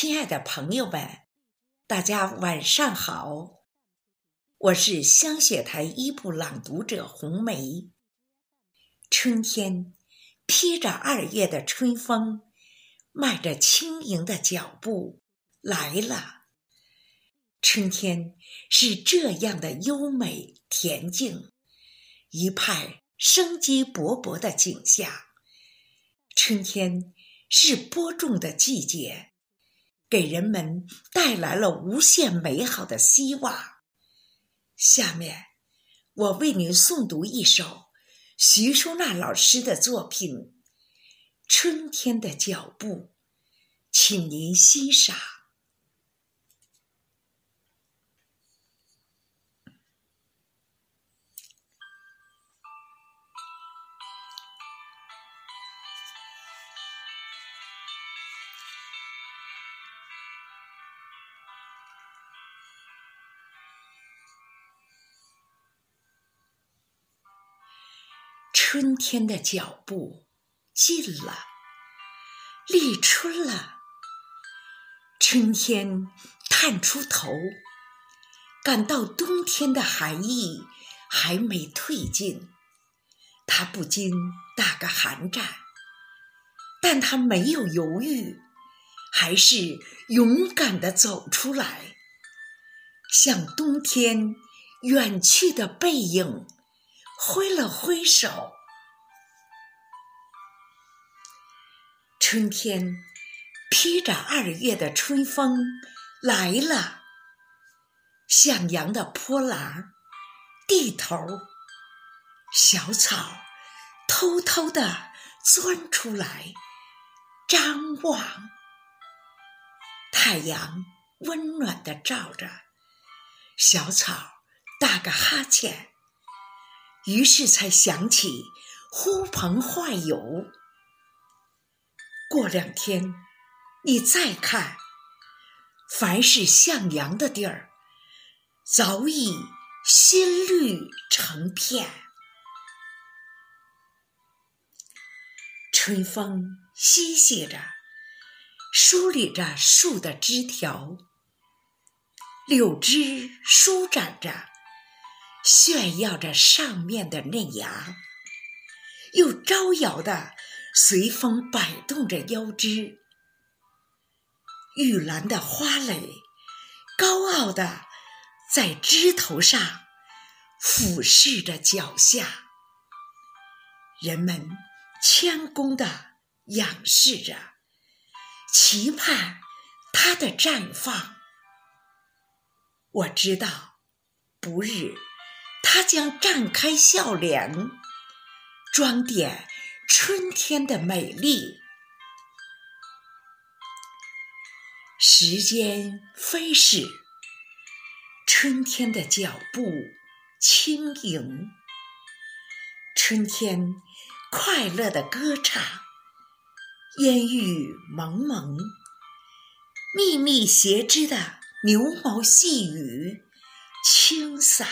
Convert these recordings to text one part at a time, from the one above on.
亲爱的朋友们，大家晚上好！我是香雪台一部朗读者红梅。春天披着二月的春风，迈着轻盈的脚步来了。春天是这样的优美恬静，一派生机勃勃的景象。春天是播种的季节。给人们带来了无限美好的希望。下面，我为您诵读一首徐淑娜老师的作品《春天的脚步》，请您欣赏。春天的脚步近了，立春了。春天探出头，感到冬天的寒意还没退尽，他不禁打个寒战。但他没有犹豫，还是勇敢地走出来，向冬天远去的背影挥了挥手。春天披着二月的春风来了，向阳的坡栏地头，小草偷偷地钻出来张望。太阳温暖地照着，小草打个哈欠，于是才想起呼朋唤友。过两天，你再看，凡是向阳的地儿，早已新绿成片。春风嬉戏着，梳理着树的枝条，柳枝舒展着，炫耀着上面的嫩芽，又招摇的。随风摆动着腰肢，玉兰的花蕾高傲的在枝头上俯视着脚下，人们谦恭的仰视着，期盼它的绽放。我知道，不日它将绽开笑脸，装点。春天的美丽，时间飞逝，春天的脚步轻盈，春天快乐的歌唱，烟雨蒙蒙，密密斜织的牛毛细雨轻洒，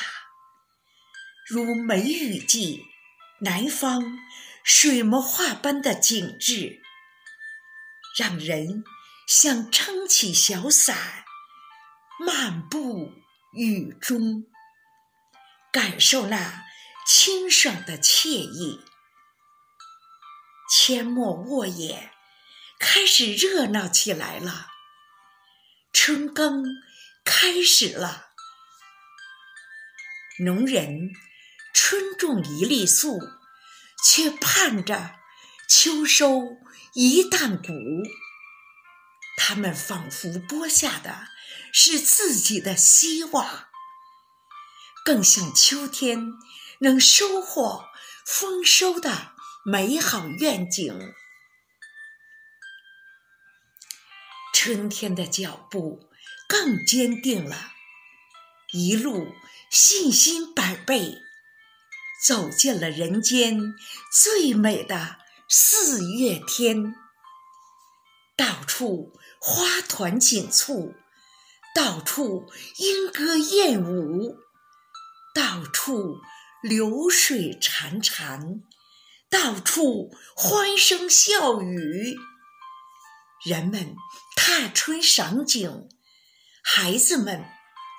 如梅雨季，南方。水墨画般的景致，让人想撑起小伞，漫步雨中，感受那清爽的惬意。阡陌沃野开始热闹起来了，春耕开始了，农人春种一粒粟。却盼着秋收一担谷，他们仿佛播下的是自己的希望，更像秋天能收获丰收的美好愿景。春天的脚步更坚定了，一路信心百倍。走进了人间最美的四月天，到处花团锦簇，到处莺歌燕舞，到处流水潺潺，到处欢声笑语，人们踏春赏景，孩子们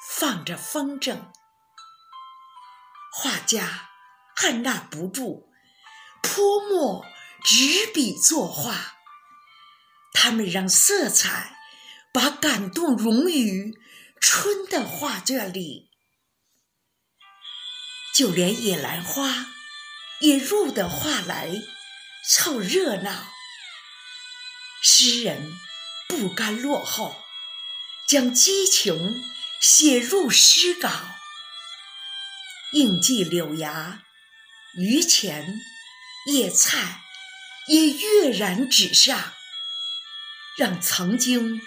放着风筝，画家按捺不住，泼墨执笔作画。他们让色彩把感动融于春的画卷里，就连野兰花也入得画来凑热闹。诗人不甘落后，将激情写入诗稿，应季柳芽、榆钱、叶菜也跃然纸上，让曾经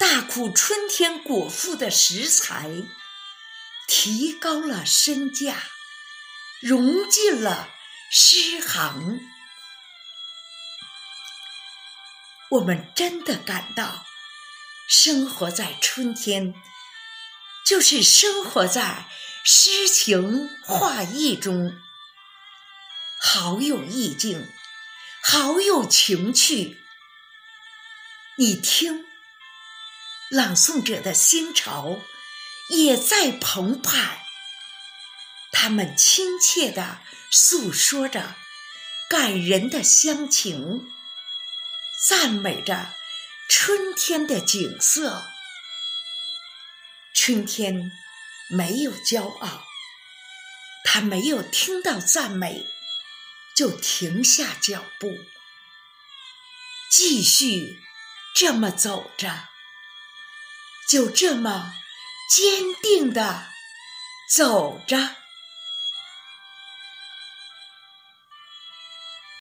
大苦春天果腹的食材提高了身价，融进了诗行。我们真的感到，生活在春天，就是生活在诗情画意中，好有意境，好有情趣。你听，朗诵者的心潮也在澎湃，他们亲切地诉说着感人的乡情。赞美着春天的景色，春天没有骄傲，他没有听到赞美就停下脚步，继续这么走着，就这么坚定的走着。